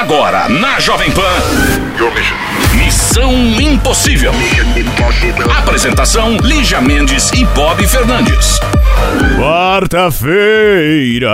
Agora, na Jovem Pan. Missão Impossível. Apresentação: Lígia Mendes e Bob Fernandes. Quarta-feira.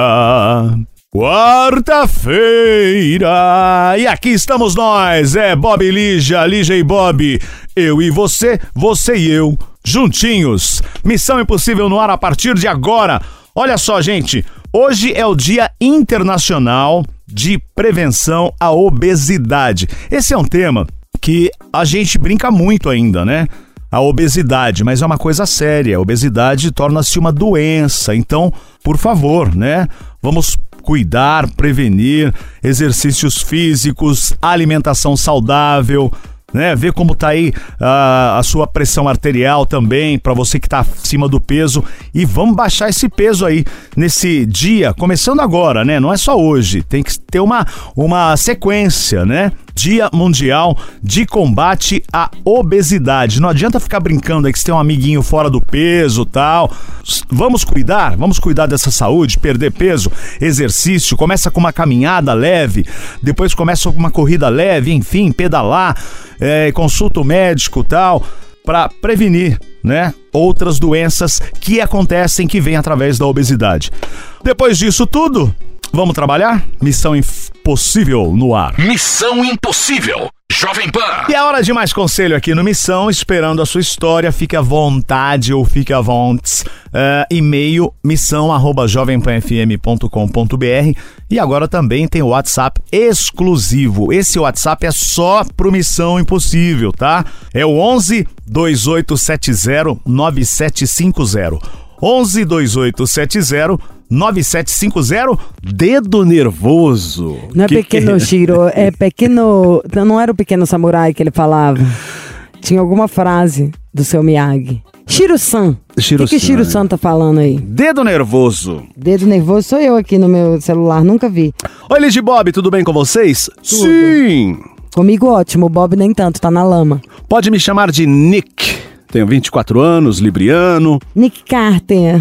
Quarta-feira. E aqui estamos nós. É Bob e Lígia, Lígia e Bob. Eu e você, você e eu, juntinhos. Missão Impossível no ar a partir de agora. Olha só, gente. Hoje é o Dia Internacional de Prevenção à Obesidade. Esse é um tema que a gente brinca muito ainda, né? A obesidade, mas é uma coisa séria. A obesidade torna-se uma doença. Então, por favor, né? Vamos cuidar, prevenir, exercícios físicos, alimentação saudável, né? Ver como tá aí a, a sua pressão arterial também, para você que tá acima do peso. E vamos baixar esse peso aí nesse dia, começando agora, né? Não é só hoje, tem que ter uma, uma sequência, né? Dia Mundial de Combate à Obesidade. Não adianta ficar brincando aí que você tem um amiguinho fora do peso tal. Vamos cuidar, vamos cuidar dessa saúde, perder peso, exercício. Começa com uma caminhada leve, depois começa com uma corrida leve, enfim, pedalar, é, consulta o médico tal, para prevenir, né? Outras doenças que acontecem que vêm através da obesidade. Depois disso tudo, Vamos trabalhar? Missão Impossível no ar. Missão Impossível. Jovem Pan. E é hora de mais conselho aqui no Missão, esperando a sua história. Fique à vontade ou fique à vontade. Uh, e-mail missão@jovempanfm.com.br e agora também tem o WhatsApp exclusivo. Esse WhatsApp é só pro Missão Impossível, tá? É o 11 2870 9750. 11 2870 9750 Dedo Nervoso. Não é Que pequeno que- Shiro, é pequeno. Não, era o pequeno samurai que ele falava. Tinha alguma frase do seu Miyagi. Shiro-san. O que, que Shiro-san. Shiro-san tá falando aí? Dedo Nervoso. Dedo nervoso sou eu aqui no meu celular, nunca vi. Oi, Ligy Bob, tudo bem com vocês? Sim! Comigo ótimo, o Bob nem tanto, tá na lama. Pode me chamar de Nick. Tenho 24 anos, libriano. Nick Carter.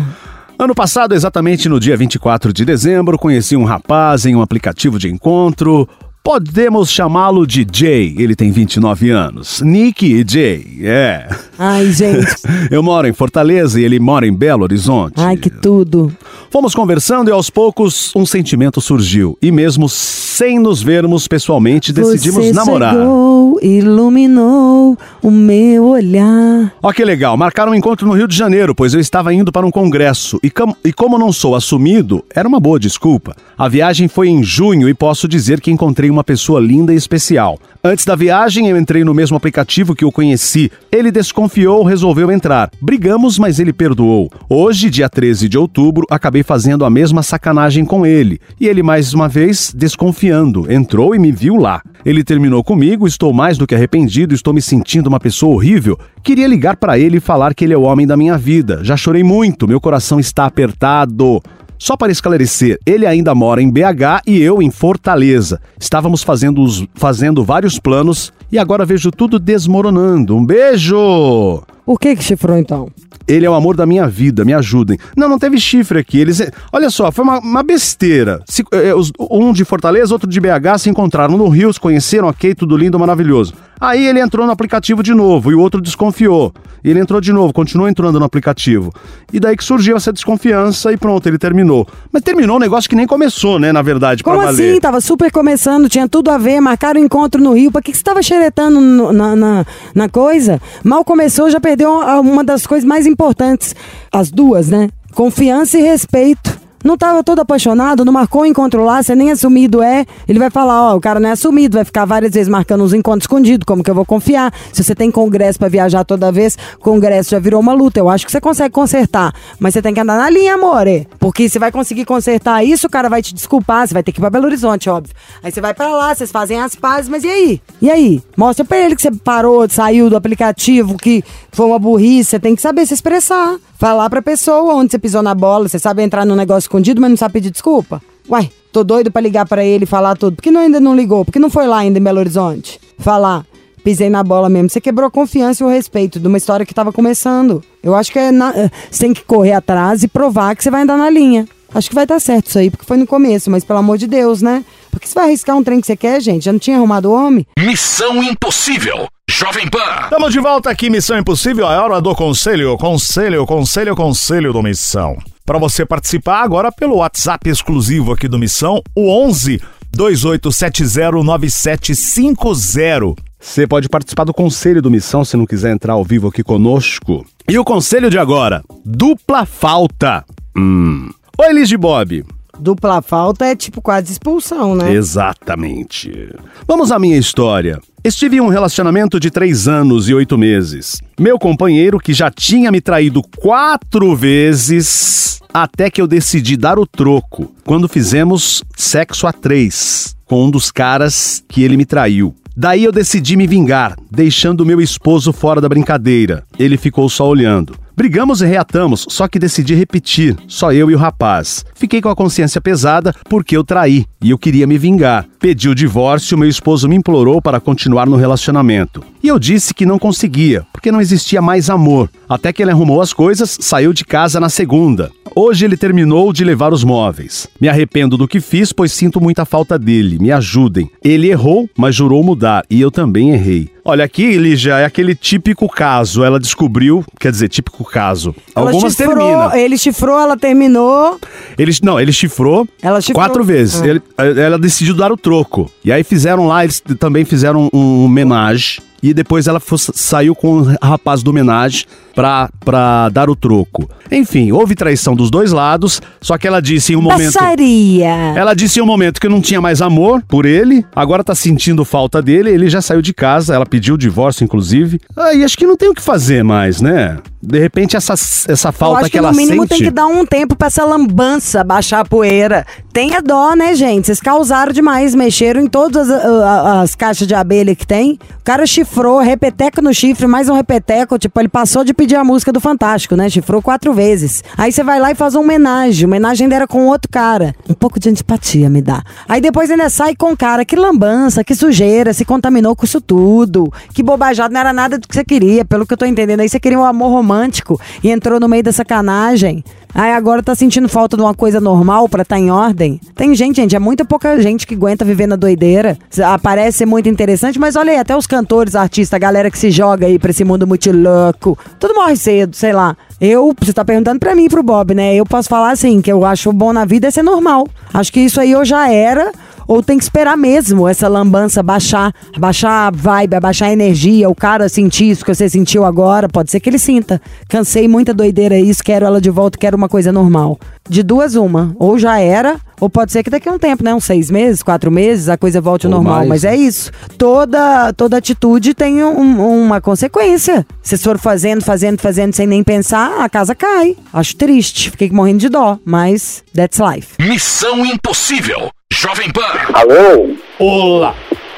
Ano passado, exatamente no dia 24 de dezembro, conheci um rapaz em um aplicativo de encontro. Podemos chamá-lo de Jay, ele tem 29 anos. Nick e Jay, é. Ai, gente. Eu moro em Fortaleza e ele mora em Belo Horizonte. Ai, que tudo. Fomos conversando e aos poucos um sentimento surgiu. E mesmo sem nos vermos pessoalmente, decidimos Você namorar. chegou, iluminou o meu olhar. Ó que legal, marcaram um encontro no Rio de Janeiro, pois eu estava indo para um congresso e, cam- e como não sou assumido, era uma boa desculpa. A viagem foi em junho e posso dizer que encontrei uma pessoa linda e especial. Antes da viagem, eu entrei no mesmo aplicativo que eu conheci. Ele desconfiou, resolveu entrar. Brigamos, mas ele perdoou. Hoje, dia 13 de outubro, acabei fazendo a mesma sacanagem com ele. E ele, mais uma vez, desconfiando, entrou e me viu lá. Ele terminou comigo, estou mais do que arrependido, estou me sentindo uma pessoa horrível. Queria ligar para ele e falar que ele é o homem da minha vida. Já chorei muito, meu coração está apertado. Só para esclarecer, ele ainda mora em BH e eu em Fortaleza. Estávamos fazendo, os- fazendo vários planos e agora vejo tudo desmoronando. Um beijo! Por que que chifrou então? Ele é o amor da minha vida, me ajudem. Não, não teve chifre aqui. Eles, olha só, foi uma, uma besteira. Se- eh, um de Fortaleza, outro de BH se encontraram no Rio, se conheceram, ok, tudo lindo, maravilhoso. Aí ele entrou no aplicativo de novo e o outro desconfiou. E ele entrou de novo, continuou entrando no aplicativo. E daí que surgiu essa desconfiança e pronto, ele terminou. Mas terminou um negócio que nem começou, né, na verdade, Como pra valer. assim? Tava super começando, tinha tudo a ver, marcaram encontro no Rio. Pra que, que você tava xeretando no- na, na, na coisa? Mal começou, já perdeu a- uma das coisas mais importantes. As duas, né? Confiança e respeito. Não tava todo apaixonado, não marcou o encontro lá, você nem assumido é. Ele vai falar, ó, o cara não é assumido, vai ficar várias vezes marcando uns encontros escondidos, como que eu vou confiar? Se você tem congresso pra viajar toda vez, congresso já virou uma luta. Eu acho que você consegue consertar, mas você tem que andar na linha, amore. Porque você vai conseguir consertar isso, o cara vai te desculpar, você vai ter que ir pra Belo Horizonte, óbvio. Aí você vai pra lá, vocês fazem as pazes, mas e aí? E aí? Mostra pra ele que você parou, saiu do aplicativo, que foi uma burrice, você tem que saber se expressar. Falar pra pessoa onde você pisou na bola, você sabe entrar num negócio escondido, mas não sabe pedir desculpa. Uai, tô doido pra ligar pra ele e falar tudo. Por que não, ainda não ligou? Por que não foi lá ainda em Belo Horizonte? Falar. Pisei na bola mesmo. Você quebrou a confiança e o respeito de uma história que tava começando. Eu acho que é na- eh, você tem que correr atrás e provar que você vai andar na linha. Acho que vai dar certo isso aí, porque foi no começo, mas pelo amor de Deus, né? Porque você vai arriscar um trem que você quer, gente? Já não tinha arrumado homem? Missão Impossível. Jovem Pan. Estamos de volta aqui, Missão Impossível, é hora do conselho, conselho, conselho, conselho do Missão. Para você participar agora pelo WhatsApp exclusivo aqui do Missão, o 11 28709750. Você pode participar do conselho do Missão se não quiser entrar ao vivo aqui conosco. E o conselho de agora: dupla falta. Hum. Oi, Liz Bob. Dupla falta é tipo quase expulsão, né? Exatamente. Vamos à minha história. Estive em um relacionamento de três anos e oito meses. Meu companheiro, que já tinha me traído quatro vezes, até que eu decidi dar o troco quando fizemos sexo a três com um dos caras que ele me traiu. Daí eu decidi me vingar, deixando meu esposo fora da brincadeira. Ele ficou só olhando. Brigamos e reatamos, só que decidi repetir, só eu e o rapaz. Fiquei com a consciência pesada porque eu traí e eu queria me vingar. Pedi o divórcio, meu esposo me implorou para continuar no relacionamento. E eu disse que não conseguia, porque não existia mais amor. Até que ele arrumou as coisas, saiu de casa na segunda. Hoje ele terminou de levar os móveis. Me arrependo do que fiz, pois sinto muita falta dele. Me ajudem. Ele errou, mas jurou mudar, e eu também errei. Olha, aqui, Lígia, é aquele típico caso. Ela descobriu, quer dizer, típico caso. Ela Algumas chifrou, terminam. Ele chifrou, ela terminou. Ele, não, ele chifrou, Ela chifrou. quatro vezes. Ah. Ele- ela decidiu dar o troco. E aí fizeram lá, eles também fizeram um homenagem. E depois ela fo- saiu com o rapaz do homenagem pra, pra dar o troco. Enfim, houve traição dos dois lados, só que ela disse em um momento. Passaria. Ela disse em um momento que não tinha mais amor por ele, agora tá sentindo falta dele, ele já saiu de casa, ela pediu o divórcio, inclusive. Aí acho que não tem o que fazer mais, né? De repente, essa, essa falta acho que, que, no ela mínimo sente. tem que dar um tempo pra essa lambança baixar a poeira. Tenha dó, né, gente? Vocês causaram demais, mexeram em todas as, as caixas de abelha que tem. O cara chifrou, repeteco no chifre, mais um repeteco. Tipo, ele passou de pedir a música do Fantástico, né? Chifrou quatro vezes. Aí você vai lá e faz uma homenagem. Uma homenagem era com outro cara. Um pouco de antipatia me dá. Aí depois ainda sai com cara. Que lambança, que sujeira, se contaminou com isso tudo. Que bobajada, não era nada do que você queria. Pelo que eu tô entendendo aí, você queria um amor romântico e entrou no meio da sacanagem. Aí agora tá sentindo falta de uma coisa normal pra estar em ordem. Tem gente, gente, é muita pouca gente que aguenta viver na doideira. Aparece ser muito interessante, mas olha aí, até os cantores, artistas, a galera que se joga aí pra esse mundo muito louco. Tudo morre cedo, sei lá. Eu, você tá perguntando pra mim, pro Bob, né? Eu posso falar assim, que eu acho bom na vida é ser normal. Acho que isso aí eu já era, ou tem que esperar mesmo essa lambança baixar, baixar a vibe, abaixar a energia, o cara sentir isso que você sentiu agora, pode ser que ele sinta. Cansei muita doideira isso, quero ela de volta, quero uma coisa normal. De duas, uma. Ou já era, ou pode ser que daqui a um tempo, né? Uns seis meses, quatro meses, a coisa volte ao Ou normal. mais, Mas né? é isso. Toda, toda atitude tem um- uma consequência. Se for fazendo, fazendo, fazendo sem nem pensar, a casa cai. Acho triste. Fiquei morrendo de dó, mas that's life. Missão Impossível. Jovem Pan. Alô? Olá!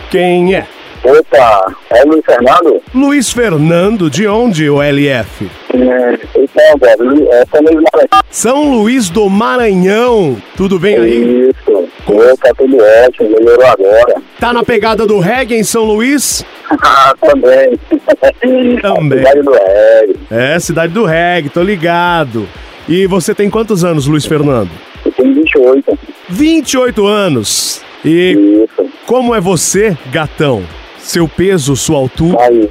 Quem é? Opa, é o Luiz Fernando? Luiz Fernando, de onde, o LF? É, então, Bob, é São Luís Maranhão. São Luís do Maranhão. Tudo bem aí? Isso. Opa, tudo ótimo, melhorou agora. Tá na pegada do reggae em São Luís? Ah, também. Também. Cidade do Reggae. É, cidade do reggae, tô ligado. E você tem quantos anos, Luiz Fernando? Eu tenho 28. 28 anos. E Isso. como é você, gatão? Seu peso, sua altura? Aí,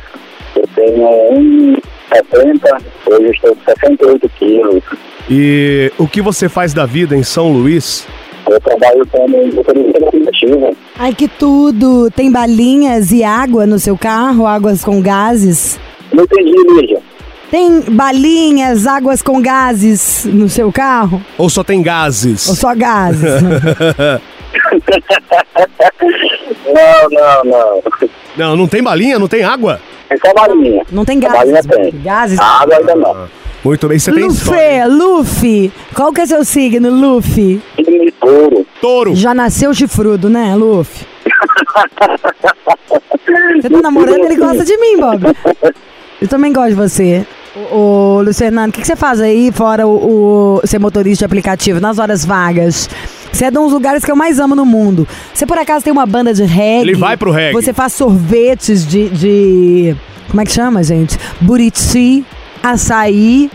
eu tenho 1,70, hoje eu estou com 68 quilos. E o que você faz da vida em São Luís? Eu trabalho como motorista aplicativo. Ai, que tudo! Tem balinhas e água no seu carro? Águas com gases? Não entendi, Lígia. Tem balinhas, águas com gases no seu carro? Ou só tem gases? Ou só gases? Não, não, não. Não, não tem balinha, não tem água? É só balinha. Não tem A balinha gases? tem. Gases? A água ainda não. Muito bem, você tem. Luffy, Luffy. Qual que é seu signo, Luffy? Signo de touro. Touro. Já nasceu chifrudo, né, Luffy? Você tá namorando, ele gosta de mim, Bob. Eu também gosto de você. Ô, Fernando, o que, que você faz aí fora o, o ser motorista de aplicativo, nas horas vagas? Você é de um dos lugares que eu mais amo no mundo. Você por acaso tem uma banda de reggae? Ele vai pro reggae. Você faz sorvetes de. de como é que chama, gente? Buriti, açaí.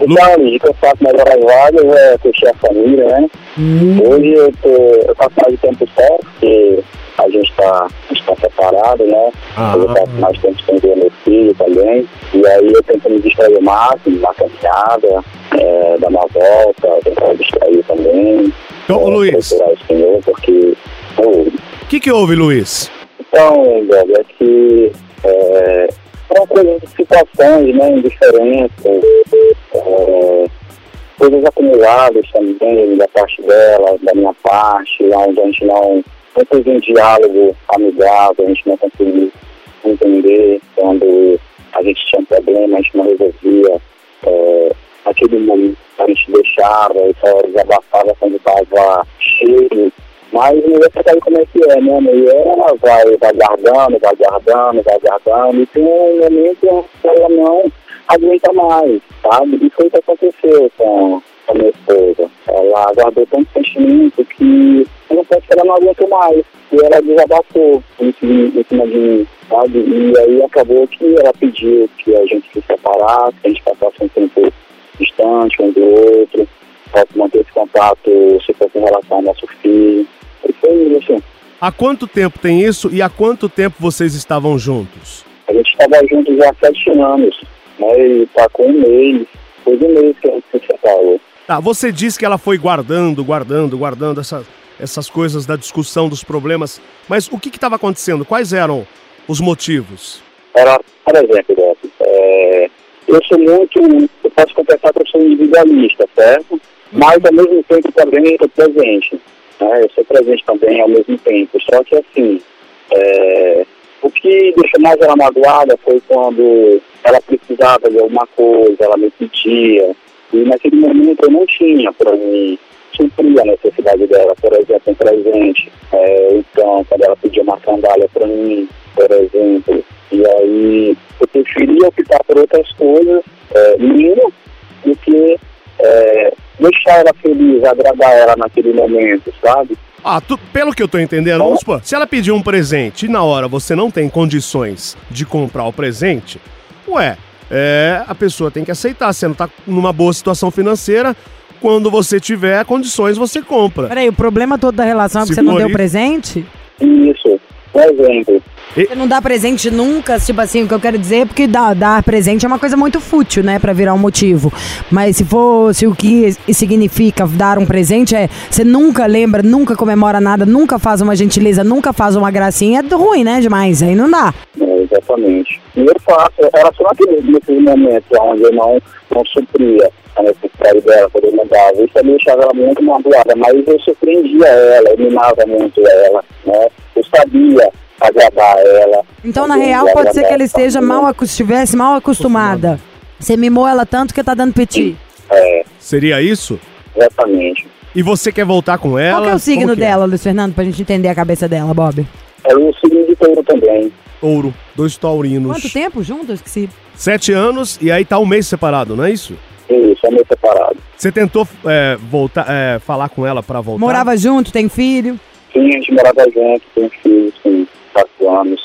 Então, de que eu faço nas horas vagas é curtir a família, né? Hoje eu tô, eu faço mais tempo só, porque a gente tá, gente tá separado, né? Ah. Eu faço mais tempo ver meu filho também. E aí eu tento me distrair o máximo, na caminhada, é, dar uma volta, tentar me distrair também. Então, é, Luiz. o Senhor, porque... O que que houve, Luiz? então, é que é, são coisas situações, né, indiferentes, é, coisas acumuladas também da parte dela, da minha parte, onde a gente não, não teve um diálogo amigável, a gente não conseguiu entender quando a gente tinha um problema, a gente não resolvia. É, naquele momento a gente deixava e só desabafava quando estava cheio mas você sabe como é que é, né? A mulher ela vai, vai guardando, vai guardando, vai guardando, e tem um momento que ela não aguenta mais, sabe? E foi o que aconteceu com com a minha esposa. Ela guardou tanto sentimento que eu não penso que ela não aguentou mais. E ela desabafou em cima, de mim, sabe? E aí acabou que ela pediu que a gente se separasse, que a gente passasse um tempo distante um do outro, para manter esse contato, se fosse em relação ao nosso filho. E foi isso. Há quanto tempo tem isso e há quanto tempo vocês estavam juntos? A gente estava juntos já há sete anos, né? E tá com um mês, foi um mês que a gente se separou. Tá, você disse que ela foi guardando, guardando, guardando essa- essas coisas da discussão dos problemas, mas o que estava acontecendo? Quais eram os motivos? Era, por exemplo, Beto, é, eu sou muito, eu posso confessar que eu sou individualista, certo? Mas ao mesmo tempo também eu sou presente. Né? Eu sou presente também ao mesmo tempo. Só que assim, é, o que deixou mais ela magoada foi quando ela precisava de alguma coisa, ela me pedia. E naquele momento eu não tinha para mim suprir a necessidade dela, por exemplo, um presente. É, então, quando ela pedia uma sandália para mim, por exemplo. E aí eu preferia optar por outras coisas é, do que é, deixar ela feliz, agradar ela naquele momento, sabe? Ah, tu- pelo que eu tô entendendo, vamos supor, se ela pedir um presente e na hora você não tem condições de comprar o presente, ué, é, a pessoa tem que aceitar. Você não tá numa boa situação financeira, quando você tiver condições, você compra. Peraí, o problema todo da relação é que você não deu aí. presente? Isso, por exemplo. Você não dá presente nunca, tipo assim, o que eu quero dizer é porque dar, dar presente é uma coisa muito fútil, né, Pra virar um motivo. Mas se for, se o que significa dar um presente é você nunca lembra, nunca comemora nada, nunca faz uma gentileza, nunca faz uma gracinha, é ruim, né, demais, aí não dá. É, exatamente. E eu faço, era só naquele, nesses momentos onde eu não, não supria a necessidade dela, quando eu mandava. Isso me deixava ela muito magoada, mas eu surpreendia ela, eu mimava muito ela, né? Eu sabia agradar ela. Então, na real, pode ser que ela esteja mal, estivesse mal acostumada. Você mimou ela tanto que tá dando peti. É, Seria isso? exatamente. E você quer voltar com ela? Qual que é o signo é? dela, Luiz Fernando, pra gente entender a cabeça dela, Bob? É o signo de touro também. Ouro, dois taurinos. Quanto tempo juntos? Eu Esqueci. Sete anos e aí tá um mês separado, não é isso? Isso, é meio separado. Você tentou é, voltar, é, falar com ela pra voltar? Morava junto, tem filho. Sim, a gente morava junto, tem filhos, com quatro anos.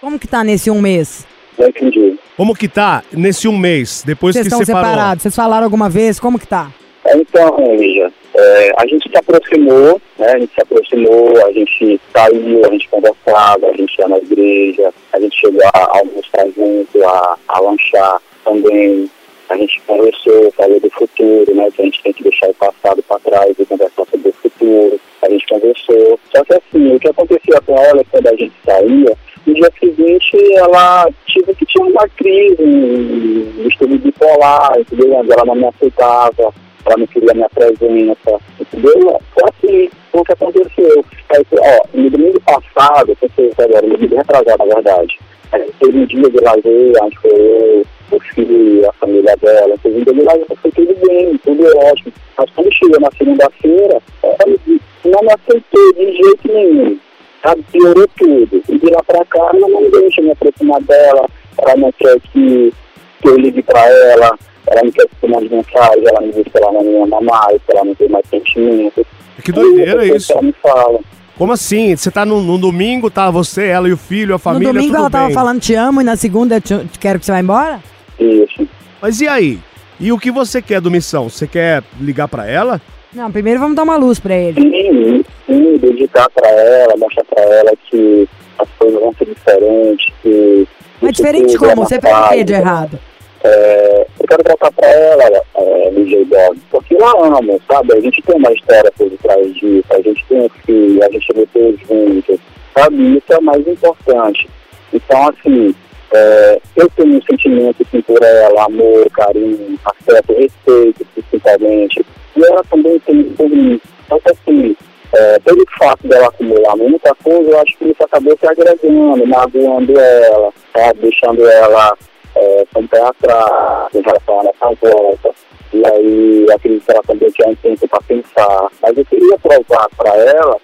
Como que tá nesse um mês? Não entendi. Como que tá nesse um mês, depois Vocês que estão separou? separados? Vocês falaram alguma vez? Como que tá? Então, Lígia, é, a gente se aproximou, né? A gente se aproximou, a gente saiu, a gente conversava, a gente ia na igreja, a gente chegou a almoçar junto, a, a lanchar também. A gente conversou, falou do futuro, né? Que a gente tem que deixar o passado para trás e conversar sobre o futuro. A gente conversou. Só que assim, o que acontecia com ela quando a gente saía, no dia seguinte ela tive que tinha uma crise, um estudo bipolar, entendeu? Ela não me aceitava, ela não queria minha presença, entendeu? Foi assim, foi o que aconteceu. Aí, ó, no domingo passado, foi agora, no domingo retrasado, na verdade, gente teve um dia de lazer, onde foi eu, o filho a família dela, teve um dia de lazer, foi tudo bem, tudo ótimo. Mas quando chegou na segunda-feira, ela não me aceitou de jeito nenhum piorou tudo. E de lá pra cá, ela não deixa me aproximar dela, ela não quer que, que eu ligue pra ela, ela não quer que mande mensagem, ela me diz que ela não me ama mais, que ela não tem mais sentimento. Que doideira É isso que ela me fala. Como assim? Você tá no, no domingo, tá você, ela e o filho, a família, no domingo ela tava bem. falando te amo e na segunda te, te quero que você vá embora? Isso. Mas e aí? E o que você quer do Missão? Você quer ligar pra ela? Não, primeiro vamos dar uma luz pra ele. Sim, sim, dedicar para ela, mostrar para ela que as coisas vão ser diferentes, que... Mas diferente é como? Você fez o fase. de errado? É, eu quero contar para ela, é, Dog, porque eu a amo, sabe? A gente tem uma história por trás disso, a gente tem um filho, a gente lutou juntos, sabe? Isso é o mais importante. Então, assim, é, eu tenho um sentimento assim, por ela, amor, carinho, afeto, respeito, principalmente. E ela também tem por mim. Então, assim, é, pelo fato dela acumular muita coisa, eu acho que isso acabou se agregando, magoando ela, sabe? deixando ela com pé atrás, em relação a essa volta. E aí, acredito que ela também tinha um tempo para pensar. Mas eu queria provar para ela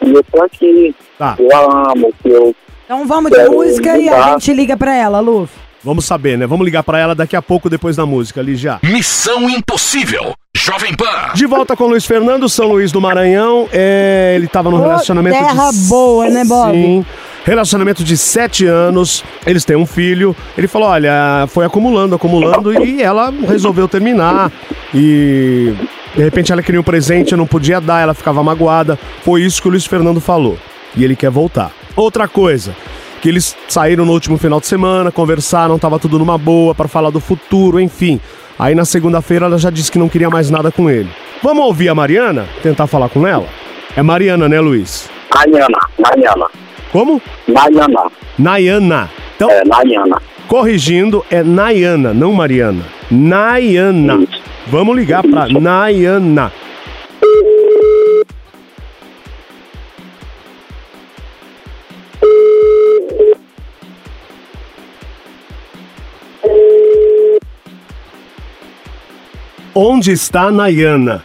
que eu tô aqui, Tá. que eu a amo, que eu Então vamos de música e a gente liga pra ela, Lu. Vamos saber, né? Vamos ligar pra ela daqui a pouco, depois da música, ali já. Missão Impossível. Jovem Pan. De volta com o Luiz Fernando, São Luís do Maranhão. É, ele tava num Ô, relacionamento terra de... boa, né, Bob? Sim. Relacionamento de sete anos, eles têm um filho. Ele falou: olha, foi acumulando, acumulando, e ela resolveu terminar. E de repente ela queria um presente, eu não podia dar, ela ficava magoada. Foi isso que o Luiz Fernando falou. E ele quer voltar. Outra coisa, que eles saíram no último final de semana, conversaram, tava tudo numa boa para falar do futuro, enfim. Aí na segunda-feira ela já disse que não queria mais nada com ele. Vamos ouvir a Mariana? Tentar falar com ela? É Mariana, né, Luiz? Nayana, Nayana, Como? Nayana, Nayana. Então, é, Nayana. corrigindo, é Nayana, não Mariana. Nayana. Isso. Vamos ligar pra Nayana. Onde está Nayana?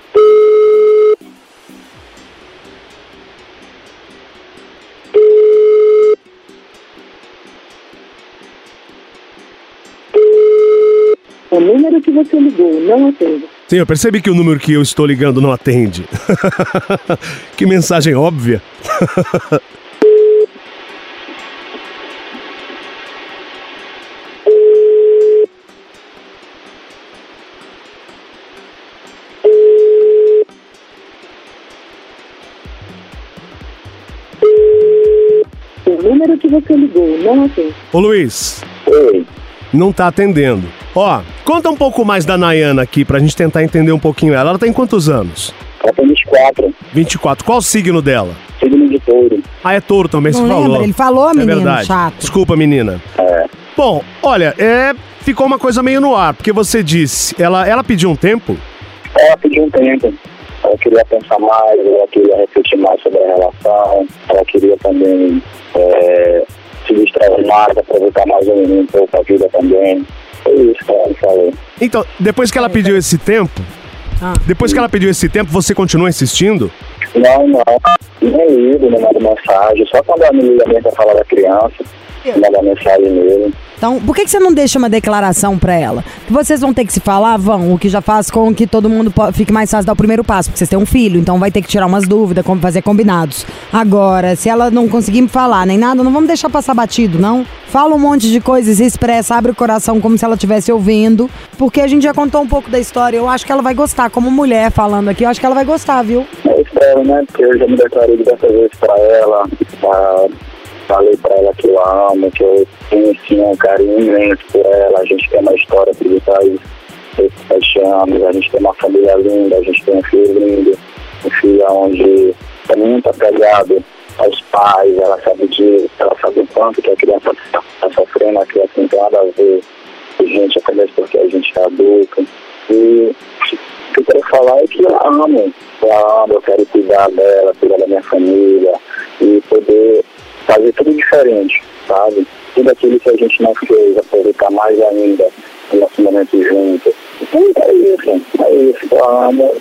O número que você ligou não atende. Sim, eu percebi que o número que eu estou ligando não atende. que mensagem óbvia. O número que você ligou não atende. Ô Luiz, Oi, não tá atendendo. Ó, conta um pouco mais da Nayana aqui pra gente tentar entender um pouquinho ela. Ela tem quantos anos? ela tem 24, 24. Qual o signo dela? signo de touro. Ah, é touro também, Não você lembra? falou. Ele falou, é menino, verdade. chato. Desculpa, menina. É, Bom, olha, é, ficou uma coisa meio no ar, porque você disse, ela, ela pediu um tempo. ela pediu um tempo. Ela queria pensar mais, ela queria refletir mais sobre a relação, ela queria também é, se distrair mais, aproveitar mais um, um pouco a vida também. Foi isso que ela me falou. Então, depois que ela pediu esse tempo, Ah. depois que ela pediu esse tempo, você continua insistindo? Não, não. Nem ligo, nem mando mensagem. Só quando ela me liga mesmo pra falar da criança, manda mensagem mesmo. Então, por que, que você não deixa uma declaração pra ela? Que vocês vão ter que se falar, vão, o que já faz com que todo mundo fique mais fácil dar o primeiro passo, porque vocês têm um filho, então vai ter que tirar umas dúvidas, como fazer combinados. Agora, se ela não conseguir me falar nem nada, não vamos deixar passar batido, não. Fala um monte de coisas, expressa, abre o coração como se ela estivesse ouvindo, porque a gente já contou um pouco da história, eu acho que ela vai gostar, como mulher falando aqui, eu acho que ela vai gostar, viu? Eu espero, né? Porque eu já me declarei diversas vezes pra ela. pra- falei pra ela que eu a amo, que eu tenho sim um carinho imenso por ela. A gente tem uma história por detrás desses sete anos. A gente tem uma família linda, a gente tem um filho lindo. Um filho onde é muito apegado aos pais, ela sabe disso, ela sabe o quanto que a criança está sofrendo, a criança não tem nada a ver com gente, apenas porque a gente é adulto. E o que eu quero falar é que eu amo. Eu amo, eu quero cuidar dela, cuidar da minha família e poder fazer tudo diferente, sabe? Tudo aquilo que a gente não fez, aproveitar mais ainda o nosso momento junto. Então é isso, é isso. Eu amo.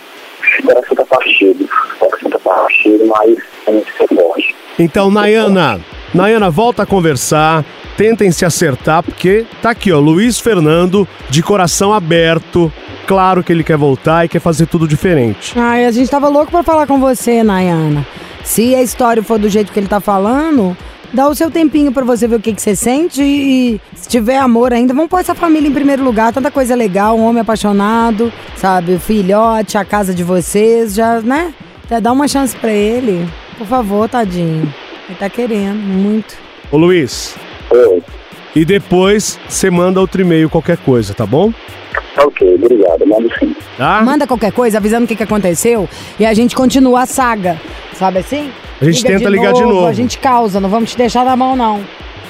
O coração tá partido. O coração tá partido, mas a gente se forte. Então, Nayana, Nayana, volta a conversar, tentem se acertar, porque tá aqui, ó, Luiz Fernando, de coração aberto, claro que ele quer voltar e quer fazer tudo diferente. Ai, a gente tava louco pra falar com você, Nayana. Se a história for do jeito que ele tá falando, Dá o seu tempinho pra você ver o que, que você sente e, se tiver amor ainda, vamos pôr essa família em primeiro lugar. Tanta coisa legal, um homem apaixonado, sabe? O filhote, a casa de vocês, já, né? Já dá uma chance pra ele. Por favor, tadinho. Ele tá querendo, muito. Ô Luiz, Oi. e depois você manda outro e-mail, qualquer coisa, tá bom? Tá ok, obrigado. Mando sim. Tá? Manda qualquer coisa avisando o que, que aconteceu e a gente continua a saga. Sabe assim? A gente tenta ligar de novo. A gente causa, não vamos te deixar na mão, não.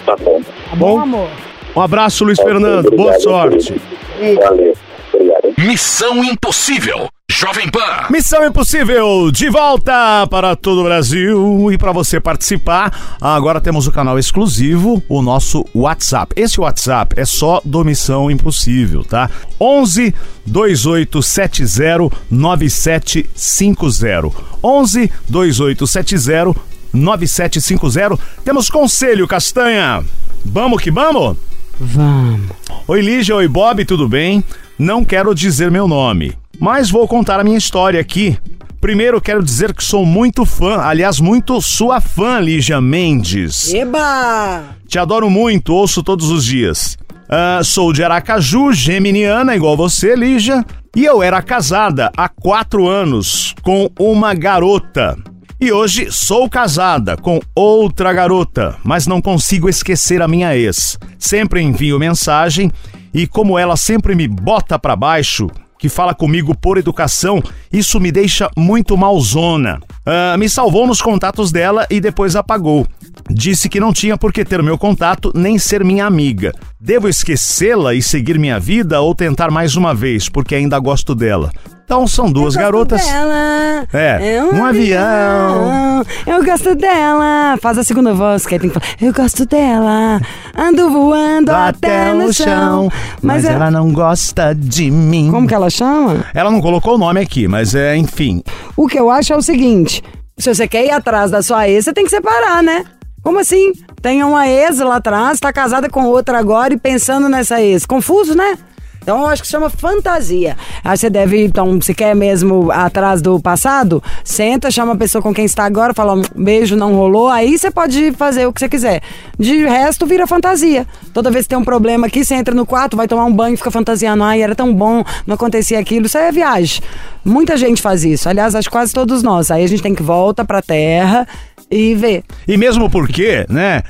Tá bom. Tá bom, Bom. amor? Um abraço, Luiz Fernando. obrigado, Boa sorte. Valeu. Obrigado. Missão Impossível. Jovem Pan. Missão Impossível de volta para todo o Brasil e para você participar, agora temos o canal exclusivo, o nosso WhatsApp. Esse WhatsApp é só do Missão Impossível, tá? 11 2870 9750. 11 2870 9750. Temos conselho, Castanha. Vamos que vamos? Vamos. Oi Lígia, oi Bob, tudo bem? Não quero dizer meu nome, mas vou contar a minha história aqui. Primeiro quero dizer que sou muito fã, aliás, muito sua fã, Lígia Mendes. Eba! Te adoro muito, ouço todos os dias. Ah, sou de Aracaju, geminiana, igual você, Lígia. E eu era casada há quatro anos com uma garota. E hoje sou casada com outra garota, mas não consigo esquecer a minha ex. Sempre envio mensagem e, como ela sempre me bota pra baixo, que fala comigo por educação, isso me deixa muito malzona. Ah, me salvou nos contatos dela e depois apagou. Disse que não tinha por que ter meu contato nem ser minha amiga. Devo esquecê-la e seguir minha vida ou tentar mais uma vez, porque ainda gosto dela. Então são duas garotas. Dela. É, um avião. Eu gosto dela. Faz a segunda voz, que aí tem que falar. Eu gosto dela. Ando voando até, no chão. mas é- ela não gosta de mim. Como que ela chama? Ela não colocou o nome aqui, mas é, enfim. O que eu acho é o seguinte: se você quer ir atrás da sua ex, você tem que separar, né? Como assim? Tem uma ex lá atrás, tá casada com outra agora e pensando nessa ex. Confuso, né? Então eu acho que chama fantasia. Aí você deve, então, se quer mesmo atrás do passado, senta, chama a pessoa com quem está agora, fala, um beijo não rolou, aí você pode fazer o que você quiser. De resto, vira fantasia. Toda vez que tem um problema aqui, você entra no quarto, vai tomar um banho, fica fantasiando, ai, era tão bom, não acontecia aquilo. Isso aí é viagem. Muita gente faz isso. Aliás, acho quase todos nós. Aí a gente tem que volta pra terra e ver. E mesmo porque, né?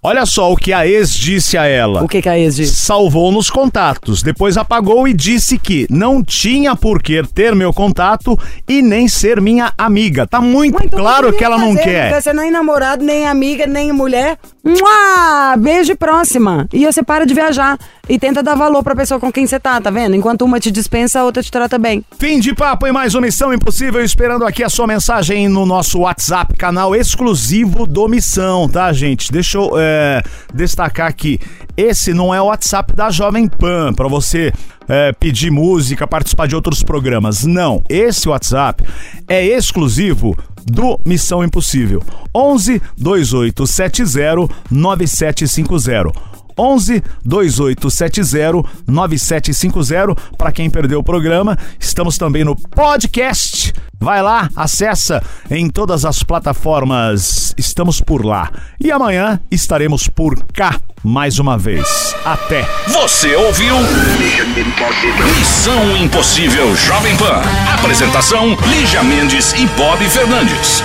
Olha só o que a ex disse a ela. O que, que a ex diz? Salvou nos contatos, depois apagou e disse que não tinha por que ter meu contato e nem ser minha amiga. Tá muito, Mas então claro que ela não fazer, quer. Não quer ser nem namorado, nem amiga, nem mulher. Mua! Beijo e próxima. E você para de viajar. E tenta dar valor pra pessoa com quem você tá, tá vendo? Enquanto uma te dispensa, a outra te trata bem. Fim de papo e mais uma Missão Impossível, esperando aqui a sua mensagem no nosso WhatsApp, canal exclusivo do Missão, tá, gente? Deixa eu é, destacar aqui, esse não é o WhatsApp da Jovem Pan, pra você é, pedir música, participar de outros programas. Não, esse WhatsApp é exclusivo do Missão Impossível. 11 2870 9750. 11 2870 9750. Para quem perdeu o programa, estamos também no podcast. Vai lá, acessa em todas as plataformas. Estamos por lá. E amanhã estaremos por cá mais uma vez. Até. Você ouviu? Missão Impossível Jovem Pan. Apresentação: Lígia Mendes e Bob Fernandes.